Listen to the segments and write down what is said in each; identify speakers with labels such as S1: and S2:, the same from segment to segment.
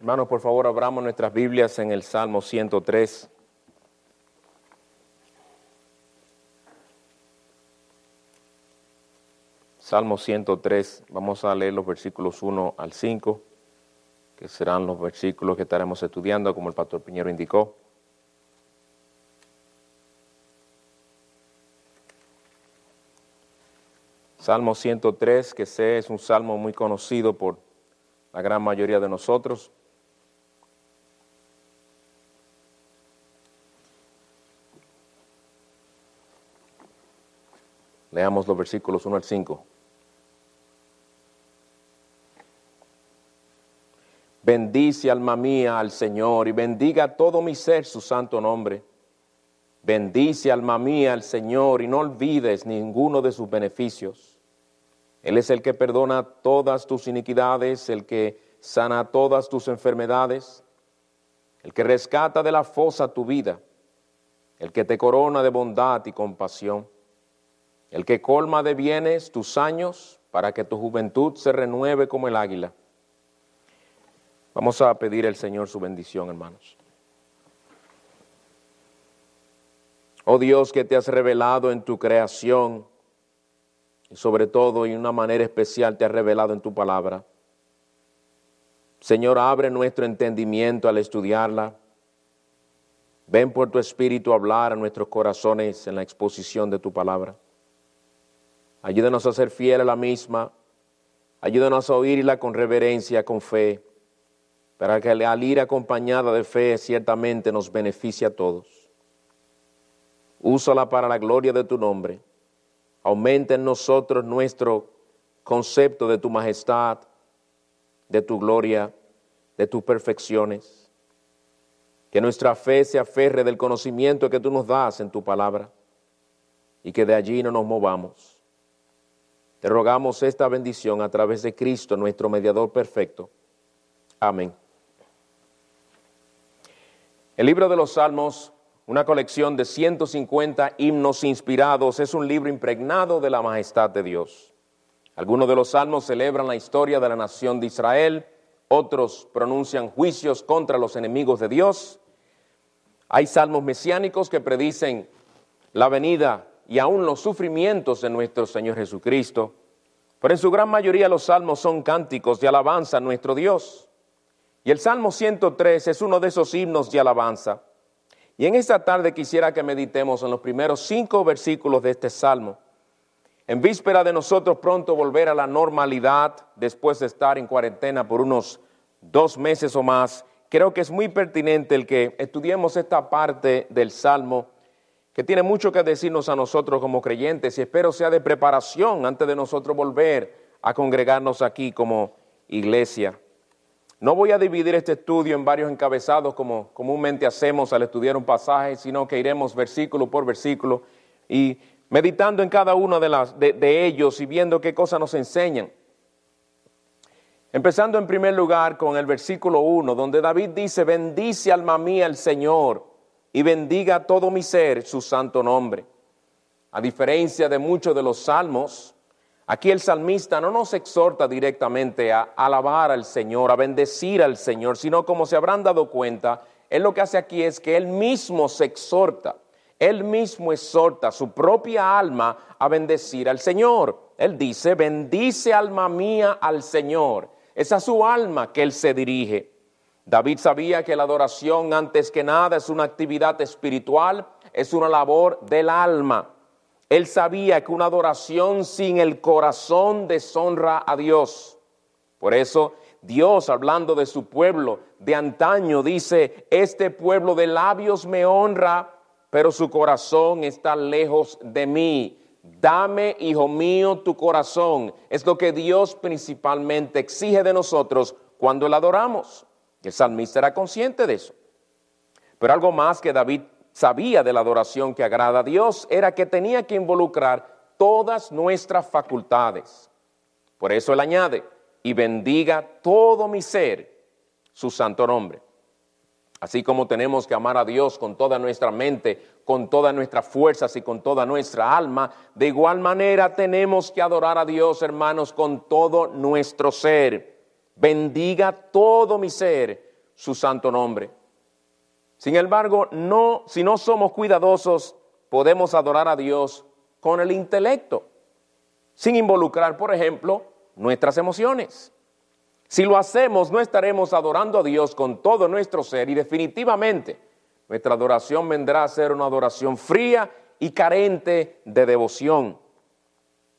S1: Hermanos, por favor, abramos nuestras Biblias en el Salmo 103. Salmo 103, vamos a leer los versículos 1 al 5, que serán los versículos que estaremos estudiando, como el pastor Piñero indicó. Salmo 103, que sé es un salmo muy conocido por la gran mayoría de nosotros. Leamos los versículos 1 al 5. Bendice alma mía al Señor y bendiga todo mi ser su santo nombre. Bendice alma mía al Señor y no olvides ninguno de sus beneficios. Él es el que perdona todas tus iniquidades, el que sana todas tus enfermedades, el que rescata de la fosa tu vida, el que te corona de bondad y compasión, el que colma de bienes tus años para que tu juventud se renueve como el águila. Vamos a pedir al Señor su bendición, hermanos. Oh Dios, que te has revelado en tu creación y sobre todo y de una manera especial te has revelado en tu palabra. Señor, abre nuestro entendimiento al estudiarla. Ven por tu espíritu a hablar a nuestros corazones en la exposición de tu palabra. Ayúdanos a ser fiel a la misma. Ayúdanos a oírla con reverencia, con fe para que al ir acompañada de fe ciertamente nos beneficie a todos. Úsala para la gloria de tu nombre. Aumenta en nosotros nuestro concepto de tu majestad, de tu gloria, de tus perfecciones. Que nuestra fe se aferre del conocimiento que tú nos das en tu palabra y que de allí no nos movamos. Te rogamos esta bendición a través de Cristo, nuestro mediador perfecto. Amén. El libro de los Salmos, una colección de 150 himnos inspirados, es un libro impregnado de la majestad de Dios. Algunos de los salmos celebran la historia de la nación de Israel, otros pronuncian juicios contra los enemigos de Dios. Hay salmos mesiánicos que predicen la venida y aún los sufrimientos de nuestro Señor Jesucristo. Pero en su gran mayoría los salmos son cánticos de alabanza a nuestro Dios. Y el Salmo 103 es uno de esos himnos de alabanza. Y en esta tarde quisiera que meditemos en los primeros cinco versículos de este Salmo. En víspera de nosotros pronto volver a la normalidad después de estar en cuarentena por unos dos meses o más, creo que es muy pertinente el que estudiemos esta parte del Salmo que tiene mucho que decirnos a nosotros como creyentes y espero sea de preparación antes de nosotros volver a congregarnos aquí como iglesia. No voy a dividir este estudio en varios encabezados como comúnmente hacemos al estudiar un pasaje, sino que iremos versículo por versículo y meditando en cada uno de, las, de, ellos y viendo qué cosas nos enseñan. Empezando en primer lugar con el versículo 1, donde David dice, bendice alma mía el Señor y bendiga todo mi ser su santo nombre. A diferencia de muchos de los salmos, Aquí el salmista no nos exhorta directamente a alabar al Señor, a bendecir al Señor, sino como se habrán dado cuenta, él lo que hace aquí es que él mismo se exhorta, él mismo exhorta su propia alma a bendecir al Señor. Él dice, bendice alma mía al Señor. Es a su alma que él se dirige. David sabía que la adoración antes que nada es una actividad espiritual, es una labor del alma. Él sabía que una adoración sin el corazón deshonra a Dios. Por eso Dios, hablando de su pueblo de antaño, dice, este pueblo de labios me honra, pero su corazón está lejos de mí. Dame, hijo mío, tu corazón. Es lo que Dios principalmente exige de nosotros cuando le adoramos. El salmista era consciente de eso. Pero algo más que David sabía de la adoración que agrada a Dios era que tenía que involucrar todas nuestras facultades. Por eso él añade, y bendiga todo mi ser su santo nombre. Así como tenemos que amar a Dios con toda nuestra mente, con todas nuestras fuerzas y con toda nuestra alma, de igual manera tenemos que adorar a Dios, hermanos, con todo nuestro ser. Bendiga todo mi ser su santo nombre. Sin embargo, no, si no somos cuidadosos, podemos adorar a Dios con el intelecto, sin involucrar, por ejemplo, nuestras emociones. Si lo hacemos, no estaremos adorando a Dios con todo nuestro ser y definitivamente nuestra adoración vendrá a ser una adoración fría y carente de devoción.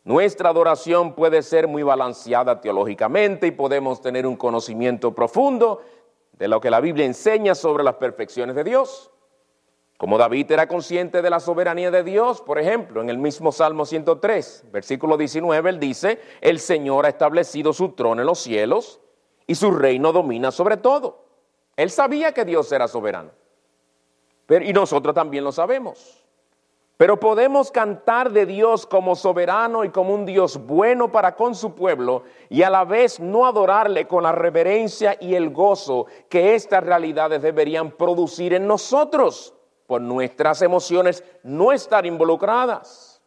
S1: Nuestra adoración puede ser muy balanceada teológicamente y podemos tener un conocimiento profundo de lo que la Biblia enseña sobre las perfecciones de Dios. Como David era consciente de la soberanía de Dios, por ejemplo, en el mismo Salmo 103, versículo 19, él dice, el Señor ha establecido su trono en los cielos y su reino domina sobre todo. Él sabía que Dios era soberano. Y nosotros también lo sabemos. Pero podemos cantar de Dios como soberano y como un Dios bueno para con su pueblo y a la vez no adorarle con la reverencia y el gozo que estas realidades deberían producir en nosotros por nuestras emociones no estar involucradas.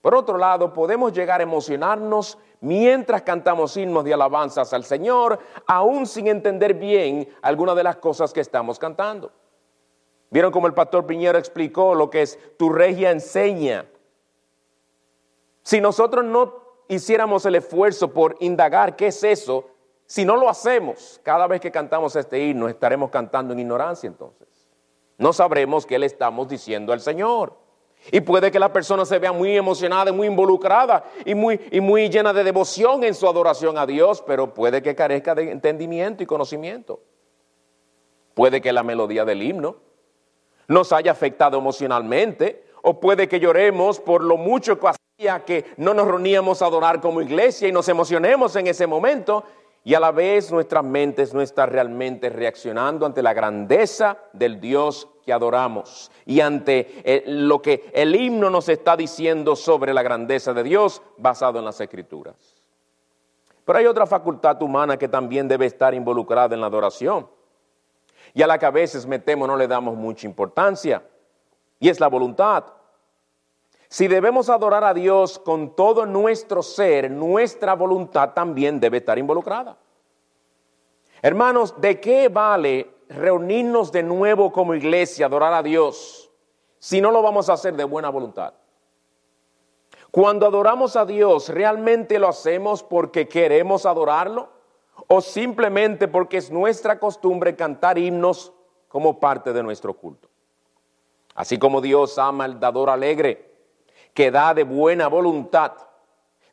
S1: Por otro lado, podemos llegar a emocionarnos mientras cantamos himnos de alabanzas al Señor, aún sin entender bien algunas de las cosas que estamos cantando. Vieron como el pastor Piñero explicó lo que es tu regia enseña. Si nosotros no hiciéramos el esfuerzo por indagar qué es eso, si no lo hacemos, cada vez que cantamos este himno estaremos cantando en ignorancia entonces. No sabremos qué le estamos diciendo al Señor. Y puede que la persona se vea muy emocionada, muy involucrada y muy, y muy llena de devoción en su adoración a Dios, pero puede que carezca de entendimiento y conocimiento. Puede que la melodía del himno nos haya afectado emocionalmente, o puede que lloremos por lo mucho que hacía que no nos reuníamos a adorar como iglesia y nos emocionemos en ese momento, y a la vez nuestras mentes no están realmente reaccionando ante la grandeza del Dios que adoramos y ante eh, lo que el himno nos está diciendo sobre la grandeza de Dios basado en las escrituras. Pero hay otra facultad humana que también debe estar involucrada en la adoración y a la que a veces metemos no le damos mucha importancia, y es la voluntad. Si debemos adorar a Dios con todo nuestro ser, nuestra voluntad también debe estar involucrada. Hermanos, ¿de qué vale reunirnos de nuevo como iglesia, adorar a Dios, si no lo vamos a hacer de buena voluntad? Cuando adoramos a Dios, ¿realmente lo hacemos porque queremos adorarlo? O simplemente porque es nuestra costumbre cantar himnos como parte de nuestro culto. Así como Dios ama al dador alegre, que da de buena voluntad,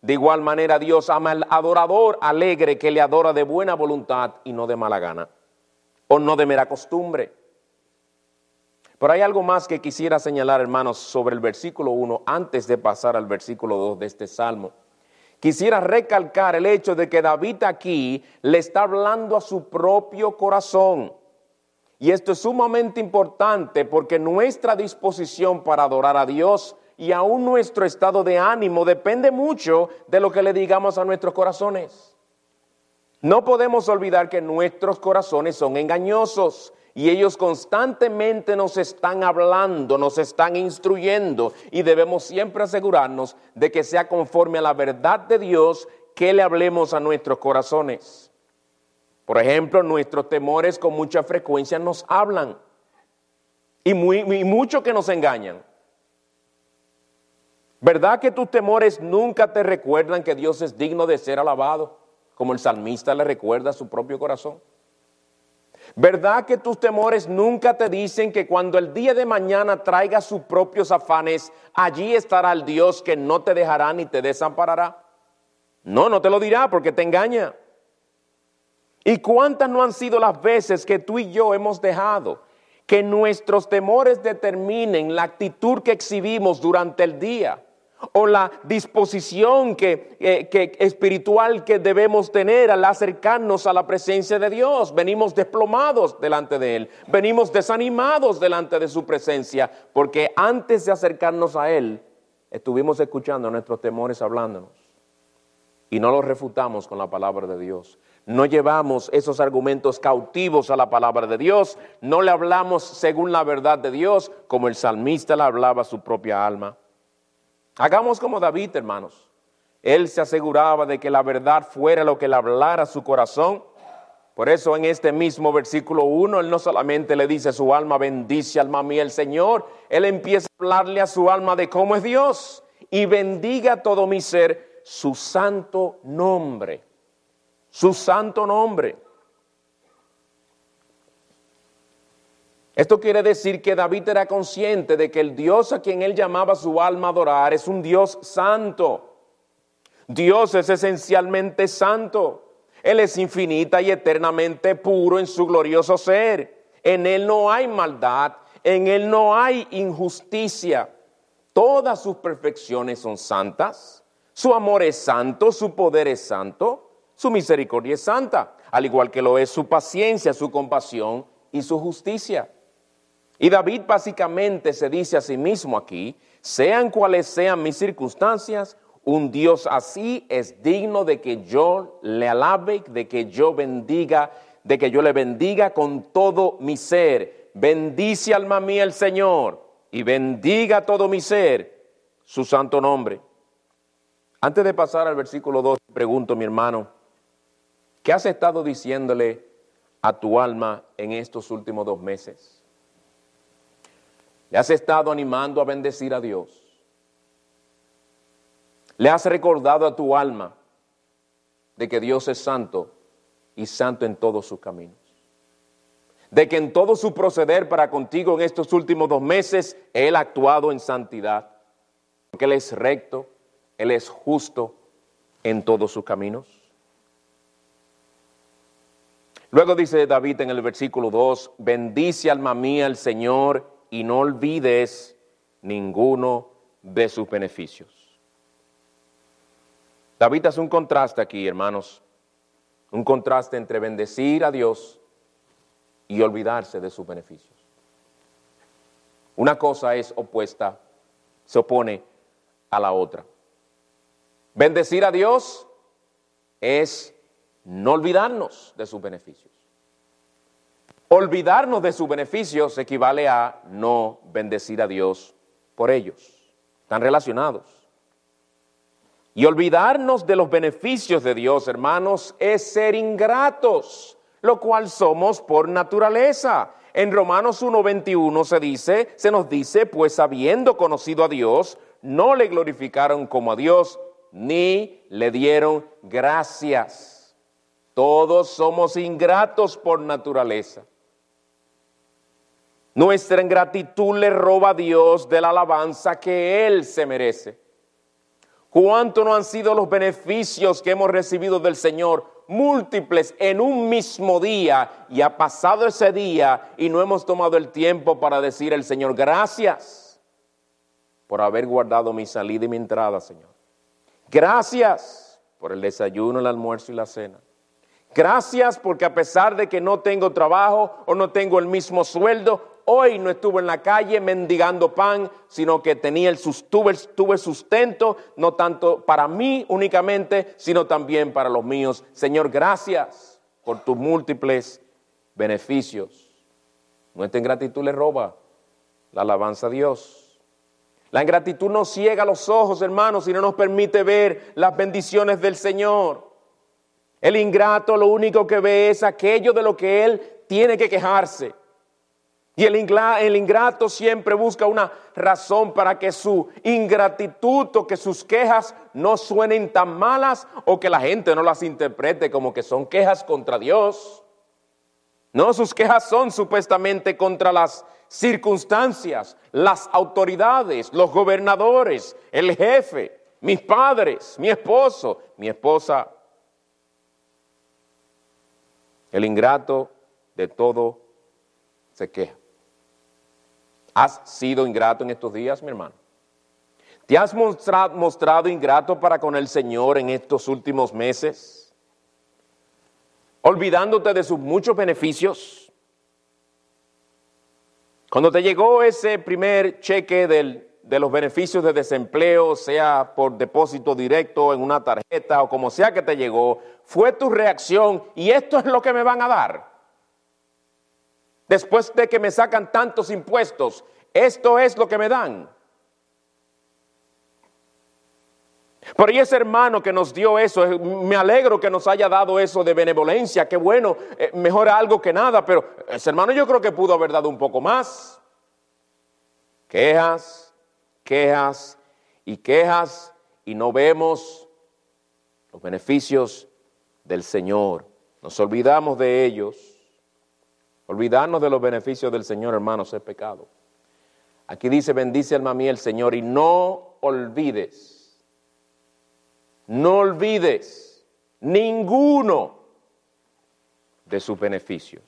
S1: de igual manera Dios ama al adorador alegre que le adora de buena voluntad y no de mala gana, o no de mera costumbre. Pero hay algo más que quisiera señalar, hermanos, sobre el versículo 1 antes de pasar al versículo 2 de este salmo quisiera recalcar el hecho de que David aquí le está hablando a su propio corazón. Y esto es sumamente importante porque nuestra disposición para adorar a Dios y aún nuestro estado de ánimo depende mucho de lo que le digamos a nuestros corazones. No podemos olvidar que nuestros corazones son engañosos y ellos constantemente nos están hablando, nos están instruyendo y debemos siempre asegurarnos de que sea conforme a la verdad de Dios que le hablemos a nuestros corazones. Por ejemplo, nuestros temores con mucha frecuencia nos hablan y, mucho que nos engañan. ¿Verdad que tus temores nunca te recuerdan que Dios es digno de ser alabado, como el salmista le recuerda a su propio corazón? ¿Verdad que tus temores nunca te dicen que cuando el día de mañana traiga sus propios afanes, allí estará el Dios que no te dejará ni te desamparará? No, no te lo dirá porque te engaña. ¿Y cuántas no han sido las veces que tú y yo hemos dejado que nuestros temores determinen la actitud que exhibimos durante el día? O la disposición que, espiritual que debemos tener al acercarnos a la presencia de Dios. Venimos desplomados delante de Él, venimos desanimados delante de su presencia, porque antes de acercarnos a Él, estuvimos escuchando nuestros temores hablándonos y no los refutamos con la palabra de Dios. No llevamos esos argumentos cautivos a la palabra de Dios, no le hablamos según la verdad de Dios, como el salmista le hablaba a su propia alma. Hagamos como David, hermanos. Él se aseguraba de que la verdad fuera lo que le hablara su corazón Por eso en este mismo versículo 1, él no solamente le dice su alma, bendice alma mía el Señor, él empieza a hablarle a su alma de cómo es Dios y bendiga todo mi ser su santo nombre, su santo nombre. Esto quiere decir que David era consciente de que el Dios a quien él llamaba su alma a adorar es un Dios santo. Dios es esencialmente santo. Él es infinita y eternamente puro en su glorioso ser. En Él no hay maldad, en Él no hay injusticia. Todas sus perfecciones son santas. Su amor es santo, su poder es santo, su misericordia es santa, al igual que lo es su paciencia, su compasión y su justicia. Y David básicamente se dice a sí mismo aquí, sean cuales sean mis circunstancias, un Dios así es digno de que yo le alabe, de que yo bendiga, de que yo le bendiga con todo mi ser. Bendice alma mía el Señor y bendiga todo mi ser su santo nombre. Antes de pasar al versículo 2, pregunto, mi hermano, ¿qué has estado diciéndole a tu alma en estos últimos dos meses? ¿Le has estado animando a bendecir a Dios? ¿Le has recordado a tu alma de que Dios es santo y santo en todos sus caminos? De que en todo su proceder para contigo en estos últimos dos meses, Él ha actuado en santidad. Porque Él es recto, Él es justo en todos sus caminos. Luego dice David en el versículo 2, bendice alma mía el Señor y no olvides ninguno de sus beneficios. David hace un contraste aquí, hermanos, un contraste entre bendecir a Dios y olvidarse de sus beneficios. Una cosa es opuesta, se opone a la otra. Bendecir a Dios es no olvidarnos de sus beneficios. Olvidarnos de sus beneficios equivale a no bendecir a Dios por ellos. Están relacionados. Y olvidarnos de los beneficios de Dios, hermanos, es ser ingratos, lo cual somos por naturaleza. En Romanos 1:21 se dice, se nos dice, pues habiendo conocido a Dios, no le glorificaron como a Dios, ni le dieron gracias. Todos somos ingratos por naturaleza. Nuestra ingratitud le roba a Dios de la alabanza que Él se merece. ¿Cuánto no han sido los beneficios que hemos recibido del Señor? Múltiples en un mismo día y ha pasado ese día y no hemos tomado el tiempo para decir al Señor, gracias por haber guardado mi salida y mi entrada, Señor. Gracias por el desayuno, el almuerzo y la cena. Gracias porque a pesar de que no tengo trabajo o no tengo el mismo sueldo, hoy no estuve en la calle mendigando pan, sino que tenía el, tuve sustento, no tanto para mí únicamente, sino también para los míos. Señor, gracias por tus múltiples beneficios. Nuestra ingratitud le roba la alabanza a Dios. La ingratitud nos ciega los ojos, hermanos, y no nos permite ver las bendiciones del Señor. El ingrato lo único que ve es aquello de lo que él tiene que quejarse. Y el, ingrato siempre busca una razón para que su ingratitud o que sus quejas no suenen tan malas o que la gente no las interprete como que son quejas contra Dios. No, sus quejas son supuestamente contra las circunstancias, las autoridades, los gobernadores, el jefe, mis padres, mi esposo, mi esposa. El ingrato de todo se queja. ¿Has sido ingrato en estos días, mi hermano? ¿Te has mostrado, ingrato para con el Señor en estos últimos meses? Olvidándote de sus muchos beneficios. Cuando te llegó ese primer cheque de los beneficios de desempleo, sea por depósito directo en una tarjeta o como sea que te llegó, fue tu reacción y esto es lo que me van a dar. Después de que me sacan tantos impuestos, esto es lo que me dan. Pero y ese hermano que nos dio eso, eh, me alegro que nos haya dado eso de benevolencia, qué bueno, eh, mejor algo que nada, pero ese hermano yo creo que pudo haber dado un poco más. Quejas, quejas y quejas y no vemos los beneficios del Señor. Nos olvidamos de ellos. Olvidarnos de los beneficios del Señor, hermanos, es pecado. Aquí dice, bendice alma mía el Señor y no olvides, no olvides ninguno de sus beneficios.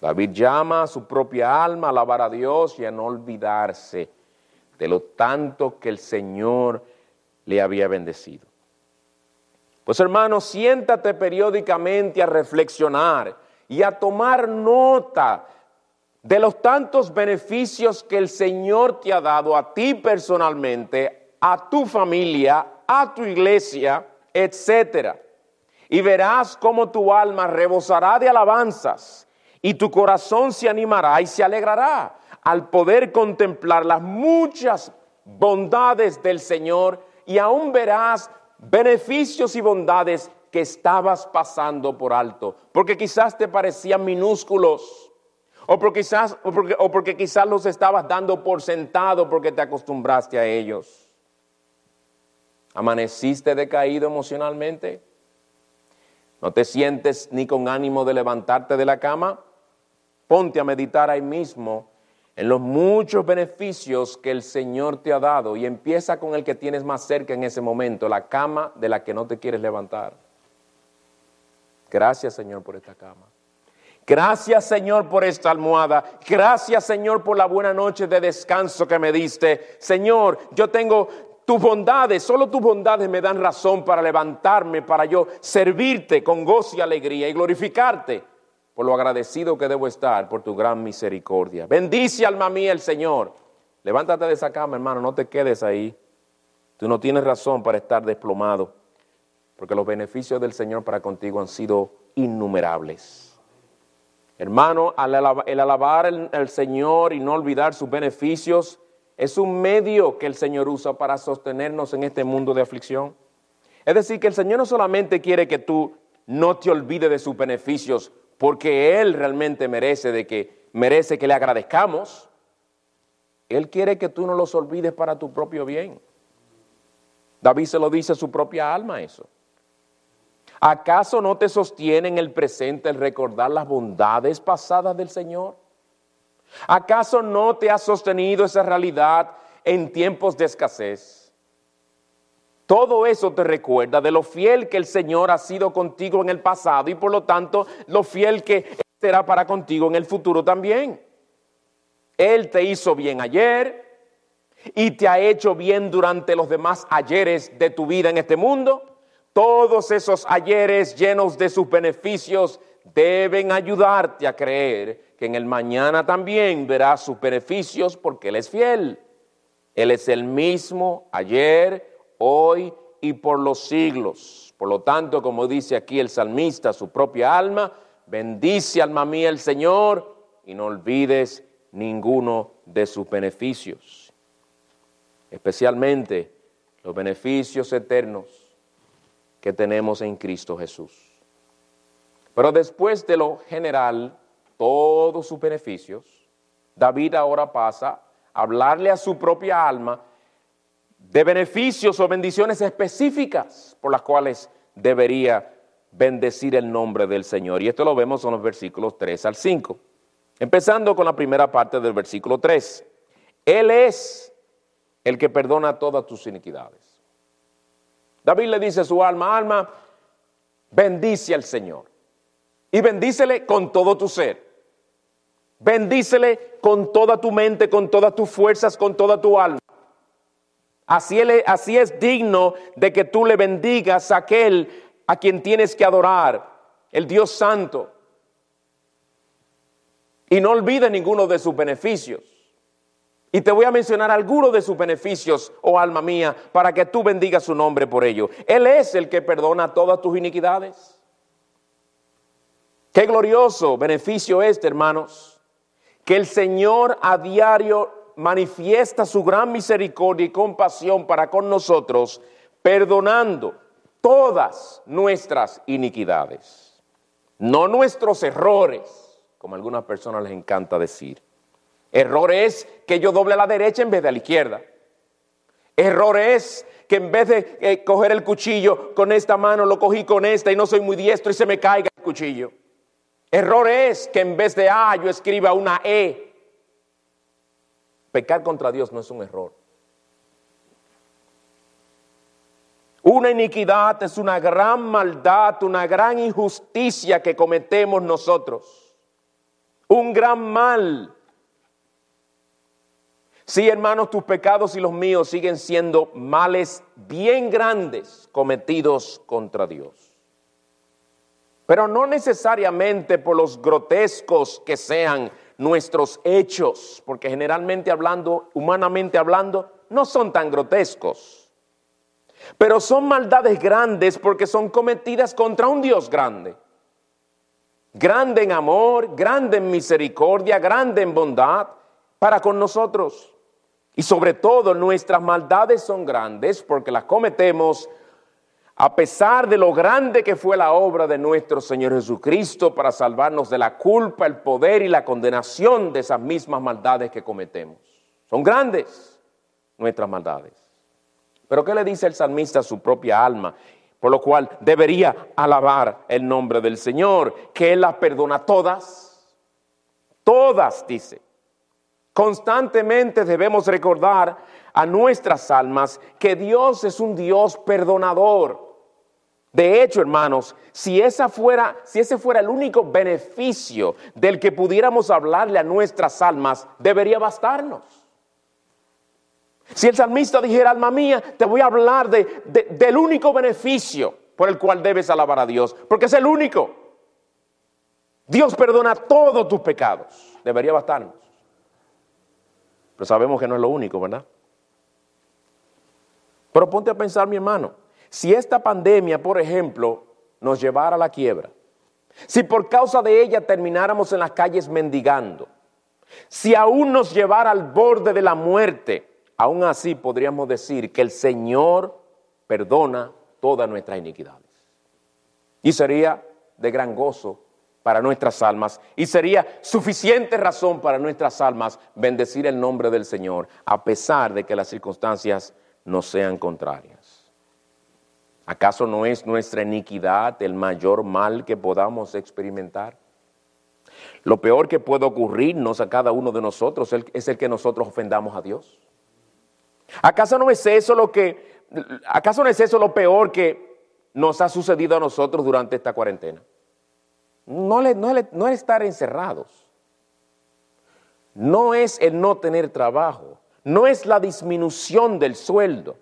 S1: David llama a su propia alma a alabar a Dios y a no olvidarse de lo tanto que el Señor le había bendecido. Pues hermano, siéntate periódicamente a reflexionar y a tomar nota de los tantos beneficios que el Señor te ha dado a ti personalmente, a tu familia, a tu iglesia, etcétera. Y verás cómo tu alma rebosará de alabanzas y tu corazón se animará y se alegrará al poder contemplar las muchas bondades del Señor y aún verás beneficios y bondades que estabas pasando por alto, porque quizás te parecían minúsculos, o porque quizás, o porque, o porque quizás los estabas dando por sentado porque te acostumbraste a ellos. ¿Amaneciste decaído emocionalmente? ¿No te sientes ni con ánimo de levantarte de la cama? Ponte a meditar ahí mismo en los muchos beneficios que el Señor te ha dado y empieza con el que tienes más cerca en ese momento, la cama de la que no te quieres levantar. Gracias Señor por esta cama. Gracias Señor por esta almohada. Gracias Señor por la buena noche de descanso que me diste. Señor, yo tengo tus bondades, solo tus bondades me dan razón para levantarme, para yo servirte con gozo y alegría y glorificarte por lo agradecido que debo estar por tu gran misericordia. Bendice alma mía el Señor. Levántate de esa cama, hermano, no te quedes ahí. Tú no tienes razón para estar desplomado, porque los beneficios del Señor para contigo han sido innumerables. Hermano, el alabar al Señor y no olvidar sus beneficios es un medio que el Señor usa para sostenernos en este mundo de aflicción. Es decir, que el Señor no solamente quiere que tú no te olvides de sus beneficios, porque Él realmente merece de que merece que le agradezcamos. Él quiere que tú no los olvides para tu propio bien. David se lo dice a su propia alma eso. ¿Acaso no te sostiene en el presente el recordar las bondades pasadas del Señor? ¿Acaso no te ha sostenido esa realidad en tiempos de escasez? Todo eso te recuerda de lo fiel que el Señor ha sido contigo en el pasado y por lo tanto lo fiel que será para contigo en el futuro también. Él te hizo bien ayer y te ha hecho bien durante los demás ayeres de tu vida en este mundo. Todos esos ayeres llenos de sus beneficios deben ayudarte a creer que en el mañana también verás sus beneficios porque Él es fiel. Él es el mismo ayer, hoy y por los siglos. Por lo tanto, como dice aquí el salmista, su propia alma, bendice alma mía el Señor y no olvides ninguno de sus beneficios, especialmente los beneficios eternos que tenemos en Cristo Jesús. Pero después de lo general, todos sus beneficios, David ahora pasa a hablarle a su propia alma de beneficios o bendiciones específicas por las cuales debería bendecir el nombre del Señor. Y esto lo vemos en los versículos 3 al 5. Empezando con la primera parte del versículo 3. Él es el que perdona todas tus iniquidades. David le dice a su alma, alma, bendice al Señor. Y bendícele con todo tu ser. Bendícele con toda tu mente, con todas tus fuerzas, con toda tu alma. Así, así es digno de que tú le bendigas a aquel a quien tienes que adorar, el Dios Santo. Y no olvides ninguno de sus beneficios. Y te voy a mencionar algunos de sus beneficios, oh alma mía, para que tú bendigas su nombre por ello. Él es el que perdona todas tus iniquidades. Qué glorioso beneficio este, hermanos, que el Señor a diario manifiesta su gran misericordia y compasión para con nosotros, perdonando todas nuestras iniquidades, no nuestros errores, como a algunas personas les encanta decir. Error es que yo doble a la derecha en vez de a la izquierda. Error es que en vez de eh, coger el cuchillo con esta mano, lo cogí con esta y no soy muy diestro y se me caiga el cuchillo. Error es que en vez de A yo escriba una E. Pecar contra Dios no es un error. Una iniquidad es una gran maldad, una gran injusticia que cometemos nosotros. Un gran mal. Sí, hermanos, tus pecados y los míos siguen siendo males bien grandes cometidos contra Dios. Pero no necesariamente por los grotescos que sean nuestros hechos, porque generalmente hablando, humanamente hablando, no son tan grotescos. Pero son maldades grandes porque son cometidas contra un Dios grande. Grande en amor, grande en misericordia, grande en bondad para con nosotros. Y sobre todo nuestras maldades son grandes porque las cometemos a pesar de lo grande que fue la obra de nuestro Señor Jesucristo para salvarnos de la culpa, el poder y la condenación de esas mismas maldades que cometemos. Son grandes nuestras maldades. Pero ¿qué le dice el salmista a su propia alma? Por lo cual debería alabar el nombre del Señor, que Él las perdona todas. Todas, dice. Constantemente debemos recordar a nuestras almas que Dios es un Dios perdonador. De hecho, hermanos, si, esa fuera, si ese fuera el único beneficio del que pudiéramos hablarle a nuestras almas, debería bastarnos. Si el salmista dijera, alma mía, te voy a hablar de, del único beneficio por el cual debes alabar a Dios, porque es el único. Dios perdona todos tus pecados, debería bastarnos. Pero sabemos que no es lo único, ¿verdad? Pero ponte a pensar, mi hermano, si esta pandemia, por ejemplo, nos llevara a la quiebra, si por causa de ella termináramos en las calles mendigando, si aún nos llevara al borde de la muerte, aún así podríamos decir que el Señor perdona todas nuestras iniquidades. Y sería de gran gozo para nuestras almas y sería suficiente razón para nuestras almas bendecir el nombre del Señor a pesar de que las circunstancias no sean contrarias. ¿Acaso no es nuestra iniquidad el mayor mal que podamos experimentar? Lo peor que puede ocurrirnos a cada uno de nosotros es el que nosotros ofendamos a Dios. ¿Acaso no es eso lo que acaso no es eso lo peor que nos ha sucedido a nosotros durante esta cuarentena? No, no es estar encerrados, no es el no tener trabajo, no es la disminución del sueldo,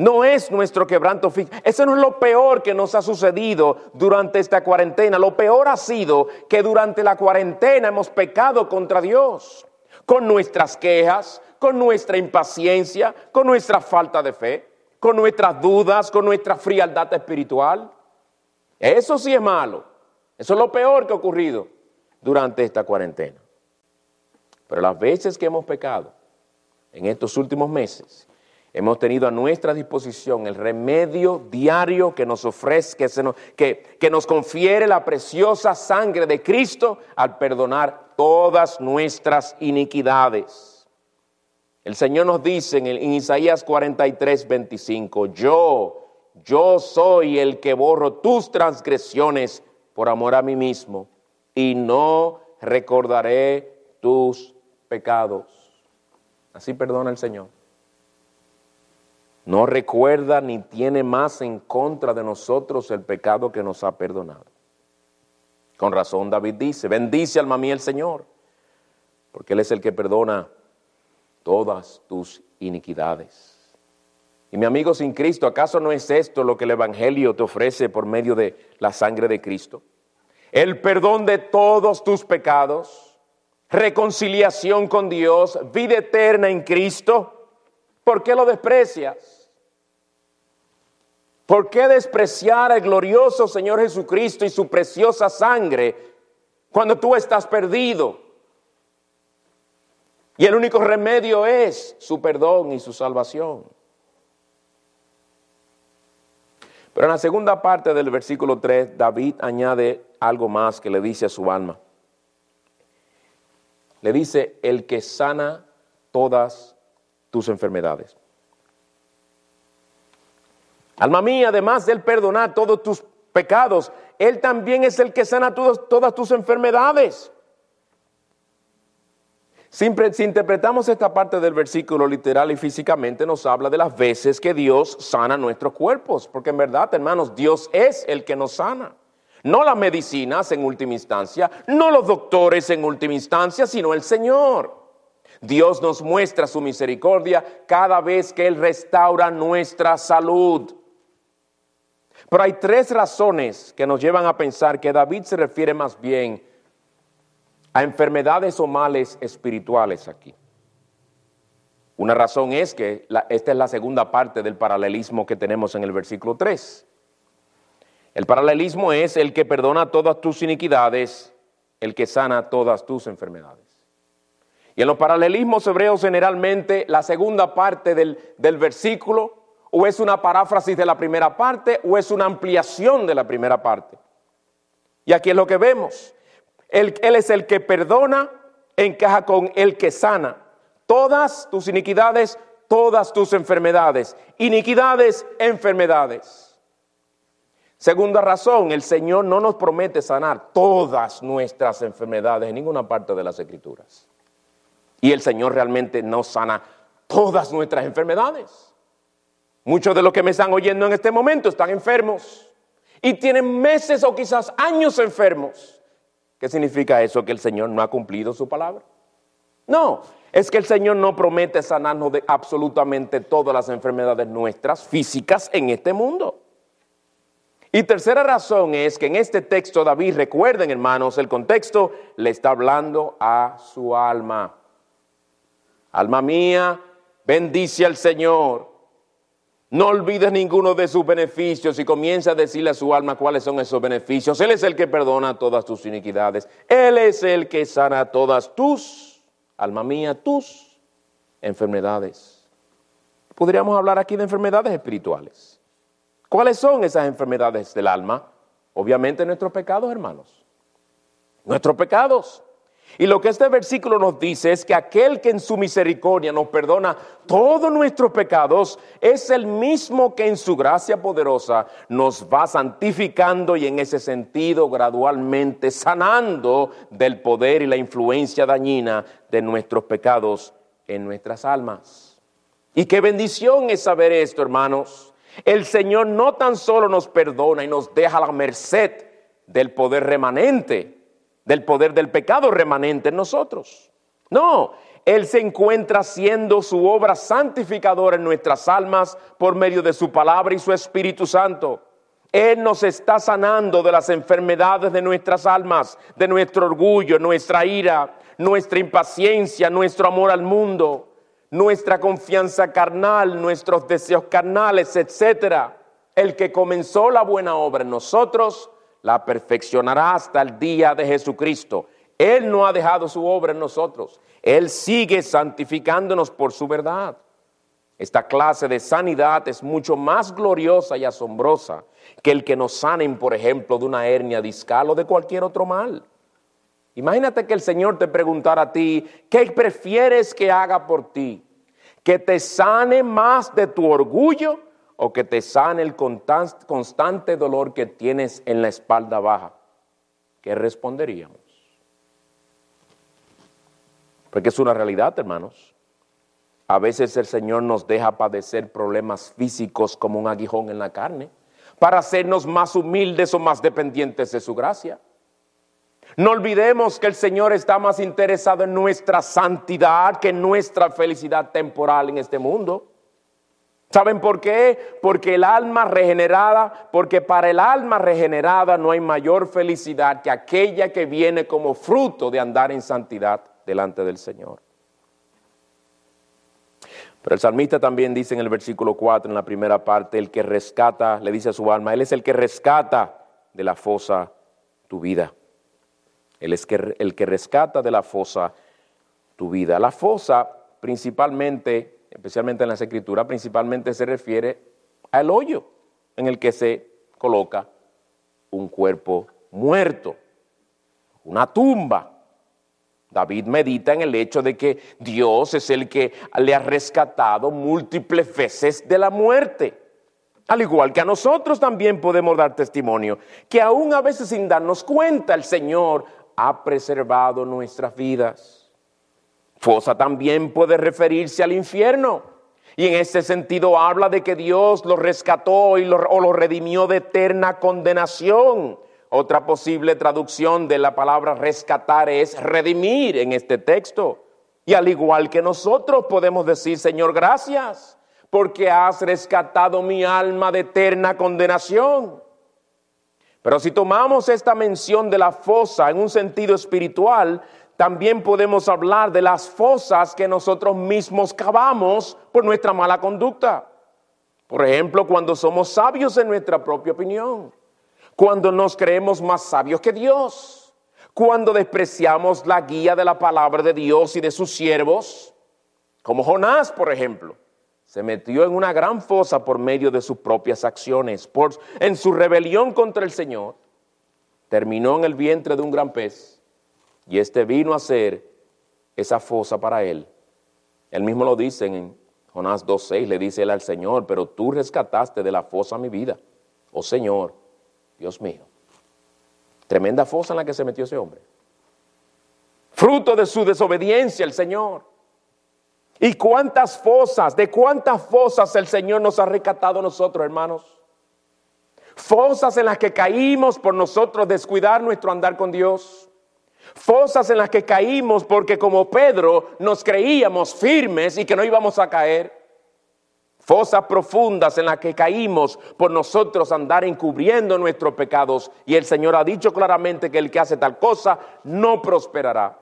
S1: no es nuestro quebranto físico. Eso no es lo peor que nos ha sucedido durante esta cuarentena. Lo peor ha sido que durante la cuarentena hemos pecado contra Dios, con nuestras quejas, con nuestra impaciencia, con nuestra falta de fe, con nuestras dudas, con nuestra frialdad espiritual. Eso sí es malo. Eso es lo peor que ha ocurrido durante esta cuarentena. Pero las veces que hemos pecado en estos últimos meses, hemos tenido a nuestra disposición el remedio diario que nos ofrece, que, que nos confiere la preciosa sangre de Cristo al perdonar todas nuestras iniquidades. El Señor nos dice en, en Isaías 43, 25, yo, yo soy el que borro tus transgresiones por amor a mí mismo, y no recordaré tus pecados. Así perdona el Señor. No recuerda ni tiene más en contra de nosotros el pecado que nos ha perdonado. Con razón David dice, bendice alma mía el Señor, porque Él es el que perdona todas tus iniquidades. Y mi amigo sin Cristo, ¿acaso no es esto lo que el Evangelio te ofrece por medio de la sangre de Cristo? El perdón de todos tus pecados, reconciliación con Dios, vida eterna en Cristo. ¿Por qué lo desprecias? ¿Por qué despreciar al glorioso Señor Jesucristo y su preciosa sangre cuando tú estás perdido? Y el único remedio es su perdón y su salvación. Pero en la segunda parte del versículo 3, David añade algo más que le dice a su alma. Le dice, el que sana todas tus enfermedades. Alma mía, además de perdonar todos tus pecados, él también es el que sana todas tus enfermedades. Si, interpretamos esta parte del versículo literal y físicamente, nos habla de las veces que Dios sana nuestros cuerpos, porque en verdad, hermanos, Dios es el que nos sana. No las medicinas en última instancia, no los doctores en última instancia, sino el Señor. Dios nos muestra su misericordia cada vez que Él restaura nuestra salud. Pero hay tres razones que nos llevan a pensar que David se refiere más bien a enfermedades o males espirituales aquí. Una razón es que esta es la segunda parte del paralelismo que tenemos en el versículo 3. El paralelismo es el que perdona todas tus iniquidades, el que sana todas tus enfermedades. Y en los paralelismos hebreos generalmente la segunda parte del, del versículo o es una paráfrasis de la primera parte o es una ampliación de la primera parte. Y aquí es lo que vemos. Él, es el que perdona, encaja con el que sana. Todas tus iniquidades, todas tus enfermedades. Iniquidades, enfermedades. Segunda razón, el Señor no nos promete sanar todas nuestras enfermedades en ninguna parte de las Escrituras. Y el Señor realmente no sana todas nuestras enfermedades. Muchos de los que me están oyendo en este momento están enfermos y tienen meses o quizás años enfermos. ¿Qué significa eso? Que el Señor no ha cumplido su palabra. No, es que el Señor no promete sanarnos de absolutamente todas las enfermedades nuestras físicas en este mundo. Y tercera razón es que en este texto David, recuerden hermanos, el contexto le está hablando a su alma. Alma mía, bendice al Señor no olvides ninguno de sus beneficios y comienza a decirle a su alma cuáles son esos beneficios. Él es el que perdona todas tus iniquidades. Él es el que sana todas tus, alma mía, tus enfermedades. Podríamos hablar aquí de enfermedades espirituales. ¿Cuáles son esas enfermedades del alma? Obviamente nuestros pecados, hermanos. Nuestros pecados. Y lo que este versículo nos dice es que aquel que en su misericordia nos perdona todos nuestros pecados es el mismo que en su gracia poderosa nos va santificando y en ese sentido gradualmente sanando del poder y la influencia dañina de nuestros pecados en nuestras almas. Y qué bendición es saber esto, hermanos. El Señor no tan solo nos perdona y nos deja la merced del poder remanente, del poder del pecado remanente en nosotros. No, Él se encuentra haciendo su obra santificadora en nuestras almas por medio de su palabra y su Espíritu Santo. Él nos está sanando de las enfermedades de nuestras almas, de nuestro orgullo, nuestra ira, nuestra impaciencia, nuestro amor al mundo, nuestra confianza carnal, nuestros deseos carnales, etc. El que comenzó la buena obra en nosotros, la perfeccionará hasta el día de Jesucristo. Él no ha dejado su obra en nosotros. Él sigue santificándonos por su verdad. Esta clase de sanidad es mucho más gloriosa y asombrosa que el que nos sanen, por ejemplo, de una hernia discal o de cualquier otro mal. Imagínate que el Señor te preguntara a ti, ¿qué prefieres que haga por ti? ¿Que te sane más de tu orgullo o que te sane el constante dolor que tienes en la espalda baja, ¿qué responderíamos? Porque es una realidad, hermanos. A veces el Señor nos deja padecer problemas físicos como un aguijón en la carne para hacernos más humildes o más dependientes de su gracia. No olvidemos que el Señor está más interesado en nuestra santidad que en nuestra felicidad temporal en este mundo. ¿Saben por qué? Porque el alma regenerada, porque para el alma regenerada no hay mayor felicidad que aquella que viene como fruto de andar en santidad delante del Señor. Pero el salmista también dice en el versículo 4, en la primera parte, el que rescata, le dice a su alma, Él es el que rescata de la fosa tu vida. Él es el que rescata de la fosa tu vida. La fosa principalmente especialmente en las escrituras, principalmente se refiere al hoyo en el que se coloca un cuerpo muerto, una tumba. David medita en el hecho de que Dios es el que le ha rescatado múltiples veces de la muerte. Al igual que a nosotros también podemos dar testimonio que aún a veces sin darnos cuenta el Señor ha preservado nuestras vidas. Fosa también puede referirse al infierno. Y en ese sentido habla de que Dios lo rescató y o lo redimió de eterna condenación. Otra posible traducción de la palabra rescatar es redimir en este texto. Y al igual que nosotros podemos decir, Señor, gracias, porque has rescatado mi alma de eterna condenación. Pero si tomamos esta mención de la fosa en un sentido espiritual, también podemos hablar de las fosas que nosotros mismos cavamos por nuestra mala conducta. Por ejemplo, cuando somos sabios en nuestra propia opinión, cuando nos creemos más sabios que Dios, cuando despreciamos la guía de la palabra de Dios y de sus siervos, como Jonás, por ejemplo, se metió en una gran fosa por medio de sus propias acciones, por, en su rebelión contra el Señor, terminó en el vientre de un gran pez y este vino a ser esa fosa para él. Él mismo lo dice en Jonás 2.6, le dice él al Señor, pero tú rescataste de la fosa mi vida. Oh Señor, Dios mío. Tremenda fosa en la que se metió ese hombre. Fruto de su desobediencia el Señor. ¿Y cuántas fosas, de cuántas fosas el Señor nos ha rescatado nosotros, hermanos? Fosas en las que caímos por nosotros descuidar nuestro andar con Dios. Fosas en las que caímos porque como Pedro nos creíamos firmes y que no íbamos a caer. Fosas profundas en las que caímos por nosotros andar encubriendo nuestros pecados. Y el Señor ha dicho claramente que el que hace tal cosa no prosperará.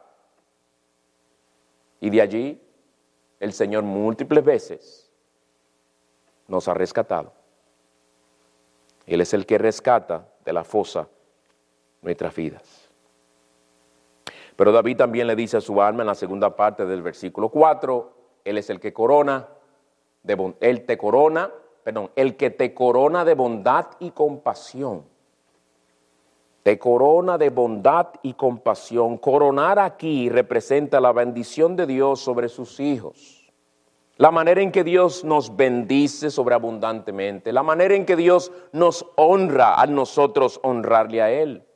S1: Y de allí el Señor múltiples veces nos ha rescatado. Él es el que rescata de la fosa nuestras vidas. Pero David también le dice a su alma en la segunda parte del versículo 4, Él es el que corona, de, Él te corona, perdón, el que te corona de bondad y compasión. Te corona de bondad y compasión. Coronar aquí representa la bendición de Dios sobre sus hijos. La manera en que Dios nos bendice sobreabundantemente. La manera en que Dios nos honra a nosotros honrarle a Él.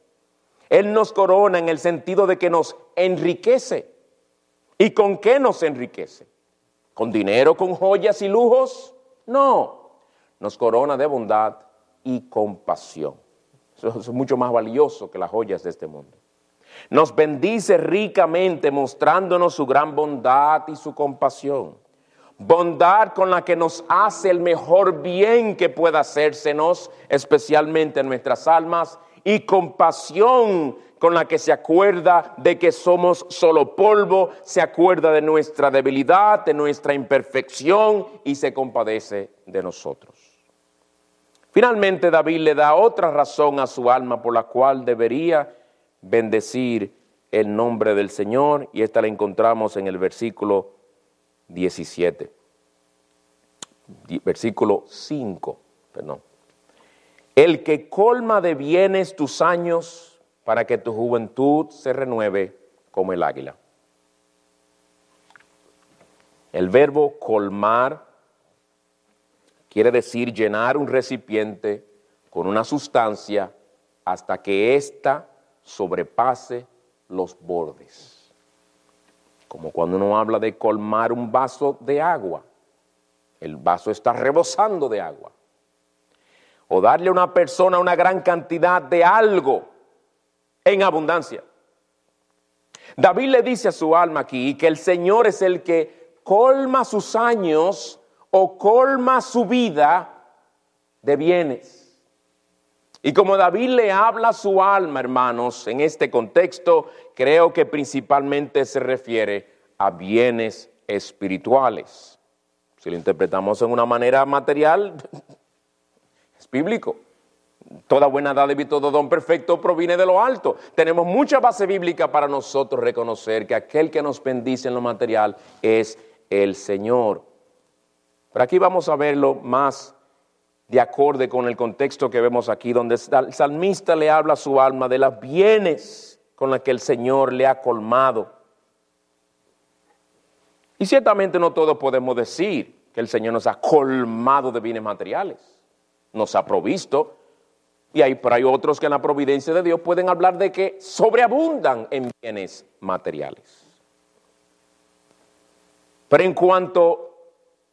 S1: Él nos corona en el sentido de que nos enriquece. ¿Y con qué nos enriquece? ¿Con dinero, con joyas y lujos? No, nos corona de bondad y compasión. Eso es mucho más valioso que las joyas de este mundo. Nos bendice ricamente mostrándonos su gran bondad y su compasión. Bondad con la que nos hace el mejor bien que pueda hacérsenos, especialmente en nuestras almas, y compasión con la que se acuerda de que somos solo polvo, se acuerda de nuestra debilidad, de nuestra imperfección y se compadece de nosotros. Finalmente David le da otra razón a su alma por la cual debería bendecir el nombre del Señor y esta la encontramos en el versículo 17. Versículo 5, perdón el que colma de bienes tus años para que tu juventud se renueve como el águila. El verbo colmar quiere decir llenar un recipiente con una sustancia hasta que ésta sobrepase los bordes. Como cuando uno habla de colmar un vaso de agua. El vaso está rebosando de agua o darle a una persona una gran cantidad de algo en abundancia. David le dice a su alma aquí que el Señor es el que colma sus años o colma su vida de bienes. Y como David le habla a su alma, hermanos, en este contexto, creo que principalmente se refiere a bienes espirituales. Si lo interpretamos en una manera material, bíblico. Toda buena dádiva y todo don perfecto proviene de lo alto. Tenemos mucha base bíblica para nosotros reconocer que aquel que nos bendice en lo material es el Señor. Pero aquí vamos a verlo más de acorde con el contexto que vemos aquí, donde el salmista le habla a su alma de los bienes con los que el Señor le ha colmado. Y ciertamente no todos podemos decir que el Señor nos ha colmado de bienes materiales, nos ha provisto, y hay, otros que en la providencia de Dios pueden hablar de que sobreabundan en bienes materiales. Pero en cuanto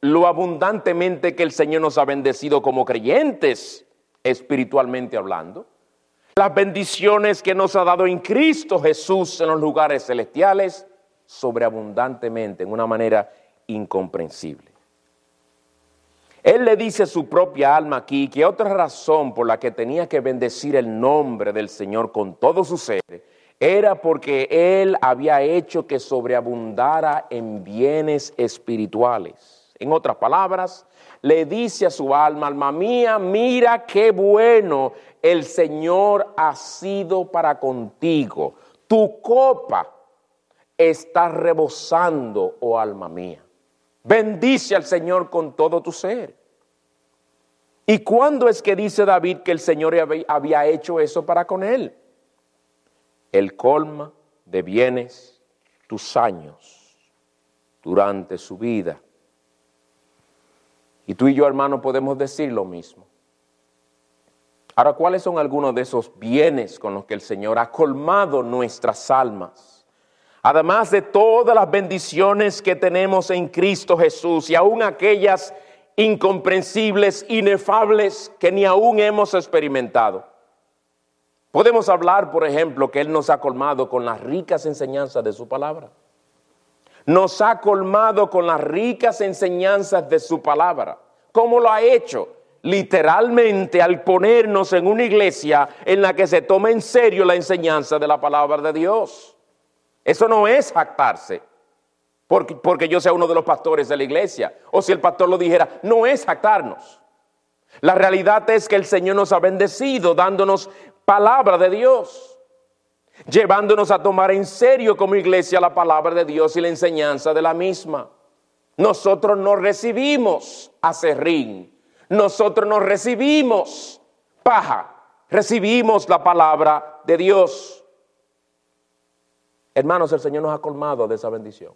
S1: lo abundantemente que el Señor nos ha bendecido como creyentes, espiritualmente hablando, las bendiciones que nos ha dado en Cristo Jesús en los lugares celestiales, sobreabundantemente, en una manera incomprensible. Él le dice a su propia alma aquí que otra razón por la que tenía que bendecir el nombre del Señor con todo su ser era porque Él había hecho que sobreabundara en bienes espirituales. En otras palabras, le dice a su alma, alma mía, mira qué bueno el Señor ha sido para contigo. Tu copa está rebosando, oh alma mía. Bendice al Señor con todo tu ser. ¿Y cuándo es que dice David que el Señor había hecho eso para con él? El colma de bienes tus años durante su vida. Y tú y yo, hermano, podemos decir lo mismo. Ahora, ¿cuáles son algunos de esos bienes con los que el Señor ha colmado nuestras almas? Además de todas las bendiciones que tenemos en Cristo Jesús y aún aquellas incomprensibles, inefables que ni aún hemos experimentado. Podemos hablar, por ejemplo, que Él nos ha colmado con las ricas enseñanzas de su palabra. Nos ha colmado con las ricas enseñanzas de su palabra. ¿Cómo lo ha hecho? Literalmente al ponernos en una iglesia en la que se toma en serio la enseñanza de la palabra de Dios. Eso no es jactarse, porque, porque yo sea uno de los pastores de la iglesia. O si el pastor lo dijera, no es jactarnos. La realidad es que el Señor nos ha bendecido dándonos palabra de Dios, llevándonos a tomar en serio como iglesia la palabra de Dios y la enseñanza de la misma. Nosotros no recibimos acerrín, nosotros no recibimos paja, recibimos la palabra de Dios. Hermanos, el Señor nos ha colmado de esa bendición.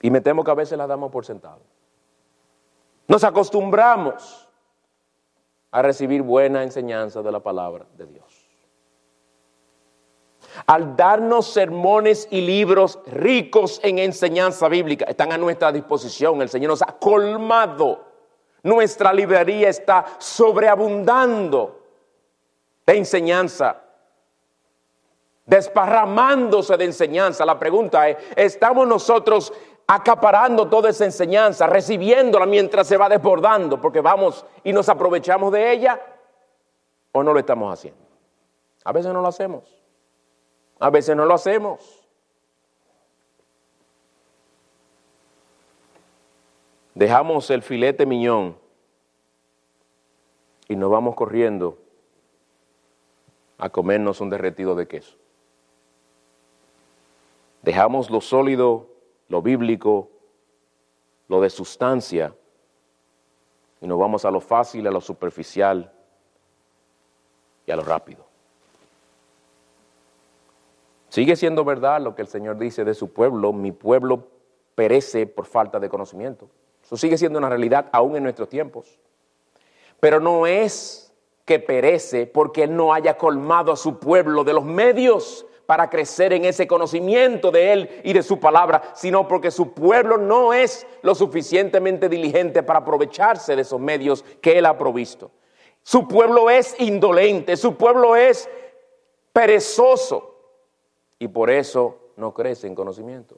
S1: Y me temo que a veces la damos por sentado. Nos acostumbramos a recibir buena enseñanza de la palabra de Dios. Al darnos sermones y libros ricos en enseñanza bíblica, están a nuestra disposición. El Señor nos ha colmado. Nuestra librería está sobreabundando de enseñanza desparramándose de enseñanza. La pregunta es, ¿estamos nosotros acaparando toda esa enseñanza, recibiéndola mientras se va desbordando, porque vamos y nos aprovechamos de ella? ¿O no lo estamos haciendo? A veces no lo hacemos. A veces no lo hacemos. Dejamos el filete miñón y nos vamos corriendo a comernos un derretido de queso. Dejamos lo sólido, lo bíblico, lo de sustancia, y nos vamos a lo fácil, a lo superficial y a lo rápido. Sigue siendo verdad lo que el Señor dice de su pueblo, mi pueblo perece por falta de conocimiento. Eso sigue siendo una realidad aún en nuestros tiempos. Pero no es que perece porque no haya colmado a su pueblo de los medios para crecer en ese conocimiento de Él y de su palabra, sino porque su pueblo no es lo suficientemente diligente para aprovecharse de esos medios que Él ha provisto. Su pueblo es indolente, su pueblo es perezoso y por eso no crece en conocimiento.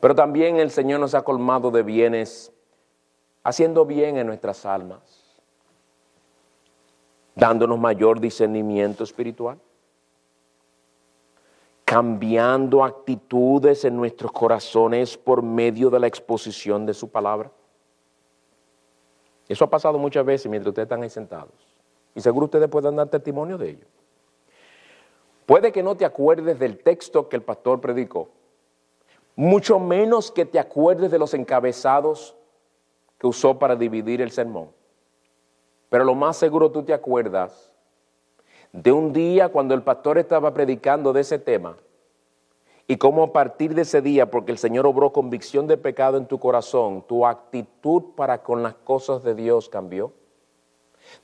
S1: Pero también el Señor nos ha colmado de bienes, haciendo bien en nuestras almas, dándonos mayor discernimiento espiritual cambiando actitudes en nuestros corazones por medio de la exposición de su palabra. Eso ha pasado muchas veces mientras ustedes están ahí sentados. Y seguro ustedes pueden dar testimonio de ello. Puede que no te acuerdes del texto que el pastor predicó, mucho menos que te acuerdes de los encabezados que usó para dividir el sermón. Pero lo más seguro tú te acuerdas de un día cuando el pastor estaba predicando de ese tema y cómo a partir de ese día, porque el Señor obró convicción de pecado en tu corazón, tu actitud para con las cosas de Dios cambió.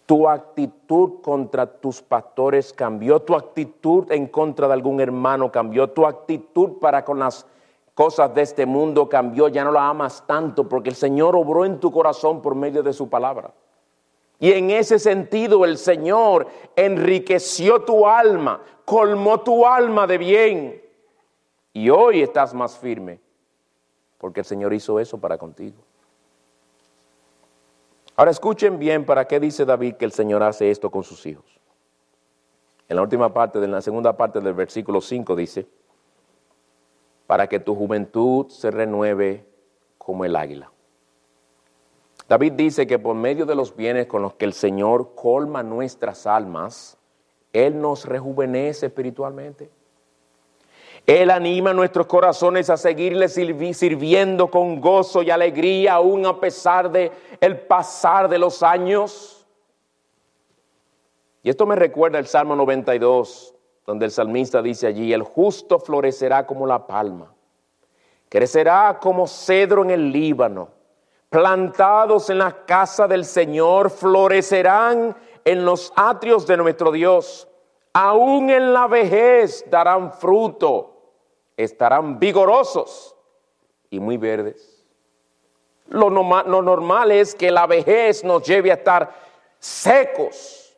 S1: Tu actitud contra tus pastores cambió, tu actitud en contra de algún hermano cambió, tu actitud para con las cosas de este mundo cambió, ya no la amas tanto porque el Señor obró en tu corazón por medio de su palabra. Y en ese sentido el Señor enriqueció tu alma, colmó tu alma de bien. Y hoy estás más firme porque el Señor hizo eso para contigo. Ahora escuchen bien para qué dice David que el Señor hace esto con sus hijos. En la última parte, en la segunda parte del versículo 5 dice, para que tu juventud se renueve como el águila. David dice que por medio de los bienes con los que el Señor colma nuestras almas, Él nos rejuvenece espiritualmente. Él anima nuestros corazones a seguirle sirviendo con gozo y alegría, aún a pesar de el pasar de los años. Y esto me recuerda el Salmo 92, donde el salmista dice allí, el justo florecerá como la palma, crecerá como cedro en el Líbano, plantados en la casa del Señor, florecerán en los atrios de nuestro Dios, aún en la vejez darán fruto estarán vigorosos y muy verdes. Lo normal, es que la vejez nos lleve a estar secos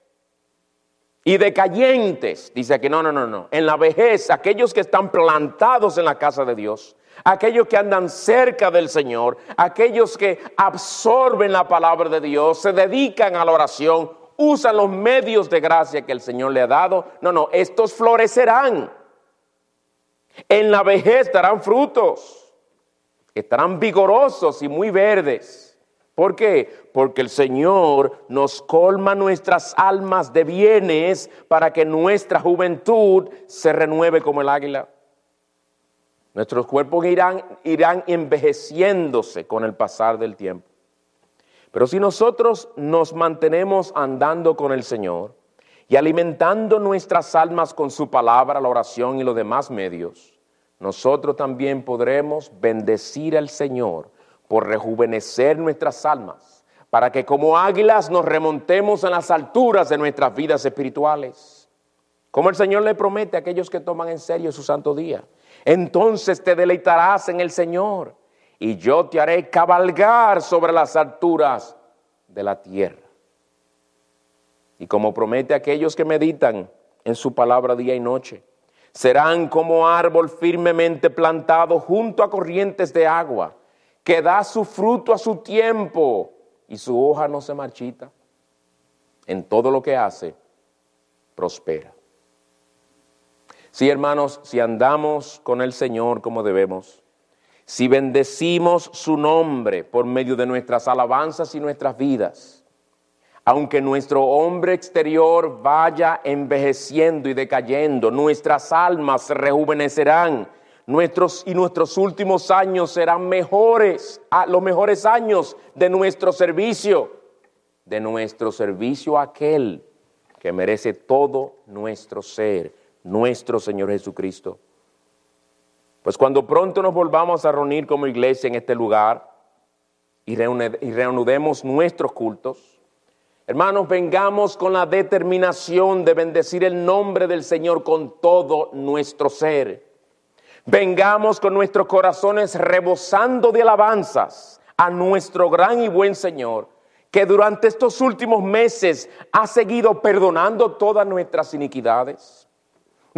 S1: y decayentes. Dice que no, no, no, no. En la vejez, aquellos que están plantados en la casa de Dios, aquellos que andan cerca del Señor, aquellos que absorben la palabra de Dios, se dedican a la oración, usan los medios de gracia que el Señor le ha dado. No, no, estos florecerán. En la vejez darán frutos, estarán vigorosos y muy verdes. ¿Por qué? Porque el Señor nos colma nuestras almas de bienes para que nuestra juventud se renueve como el águila. Nuestros cuerpos irán, irán envejeciéndose con el pasar del tiempo. Pero si nosotros nos mantenemos andando con el Señor, y alimentando nuestras almas con su palabra, la oración y los demás medios, nosotros también podremos bendecir al Señor por rejuvenecer nuestras almas, para que como águilas nos remontemos en las alturas de nuestras vidas espirituales. Como el Señor le promete a aquellos que toman en serio su santo día. Entonces te deleitarás en el Señor y yo te haré cabalgar sobre las alturas de la tierra. Y como promete aquellos que meditan en su palabra día y noche, serán como árbol firmemente plantado junto a corrientes de agua, que da su fruto a su tiempo y su hoja no se marchita. En todo lo que hace, prospera. Sí, hermanos, si andamos con el Señor como debemos, si bendecimos su nombre por medio de nuestras alabanzas y nuestras vidas, aunque nuestro hombre exterior vaya envejeciendo y decayendo, nuestras almas se rejuvenecerán, nuestros y nuestros últimos años serán mejores, los mejores años de nuestro servicio, de nuestro servicio a aquel que merece todo nuestro ser, nuestro Señor Jesucristo. Pues cuando pronto nos volvamos a reunir como iglesia en este lugar y reanudemos nuestros cultos, Hermanos, vengamos con la determinación de bendecir el nombre del Señor con todo nuestro ser. Vengamos con nuestros corazones rebosando de alabanzas a nuestro gran y buen Señor, que durante estos últimos meses ha seguido perdonando todas nuestras iniquidades,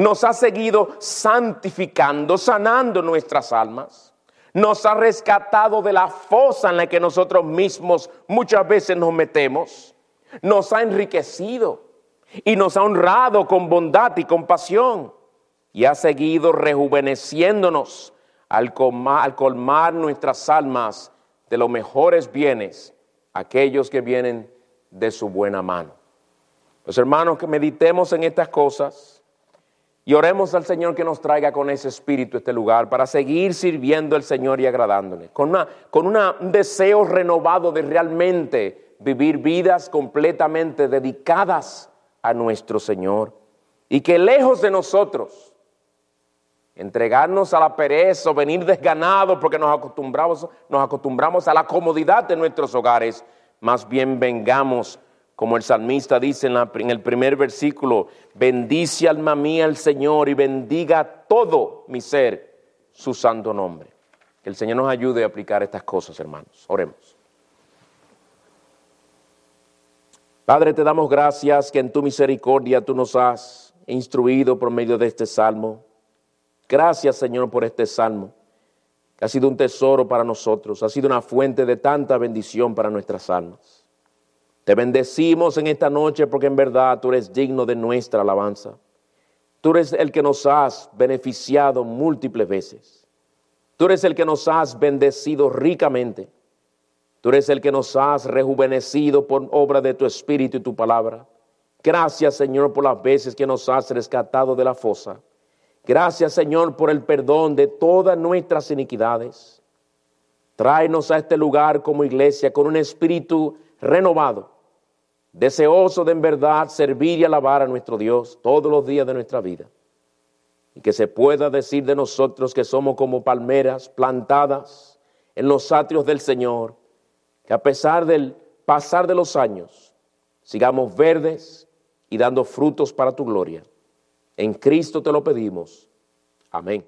S1: nos ha seguido santificando, sanando nuestras almas, nos ha rescatado de la fosa en la que nosotros mismos muchas veces nos metemos. Nos ha enriquecido y nos ha honrado con bondad y compasión y ha seguido rejuveneciéndonos al colmar, nuestras almas de los mejores bienes, aquellos que vienen de su buena mano. Los hermanos que meditemos en estas cosas Y oremos al Señor que nos traiga con ese espíritu este lugar para seguir sirviendo al Señor y agradándole, con, una, con un deseo renovado de realmente vivir vidas completamente dedicadas a nuestro Señor. Y que lejos de nosotros entregarnos a la pereza o venir desganados porque nos acostumbramos, nos acostumbramos a la comodidad de nuestros hogares, más bien vengamos como el salmista dice en, el primer versículo, bendice alma mía el Señor y bendiga todo mi ser su santo nombre. Que el Señor nos ayude a aplicar estas cosas, hermanos. Oremos. Padre, te damos gracias que en tu misericordia tú nos has instruido por medio de este salmo. Gracias, Señor, por este salmo, que ha sido un tesoro para nosotros, ha sido una fuente de tanta bendición para nuestras almas. Te bendecimos en esta noche porque en verdad tú eres digno de nuestra alabanza. Tú eres el que nos has beneficiado múltiples veces. Tú eres el que nos has bendecido ricamente. Tú eres el que nos has rejuvenecido por obra de tu espíritu y tu palabra. Gracias Señor por las veces que nos has rescatado de la fosa. Gracias Señor por el perdón de todas nuestras iniquidades. Tráenos a este lugar como iglesia con un espíritu renovado deseoso de en verdad servir y alabar a nuestro Dios todos los días de nuestra vida. Y que se pueda decir de nosotros que somos como palmeras plantadas en los atrios del Señor, que a pesar del pasar de los años, sigamos verdes y dando frutos para tu gloria. En Cristo te lo pedimos. Amén.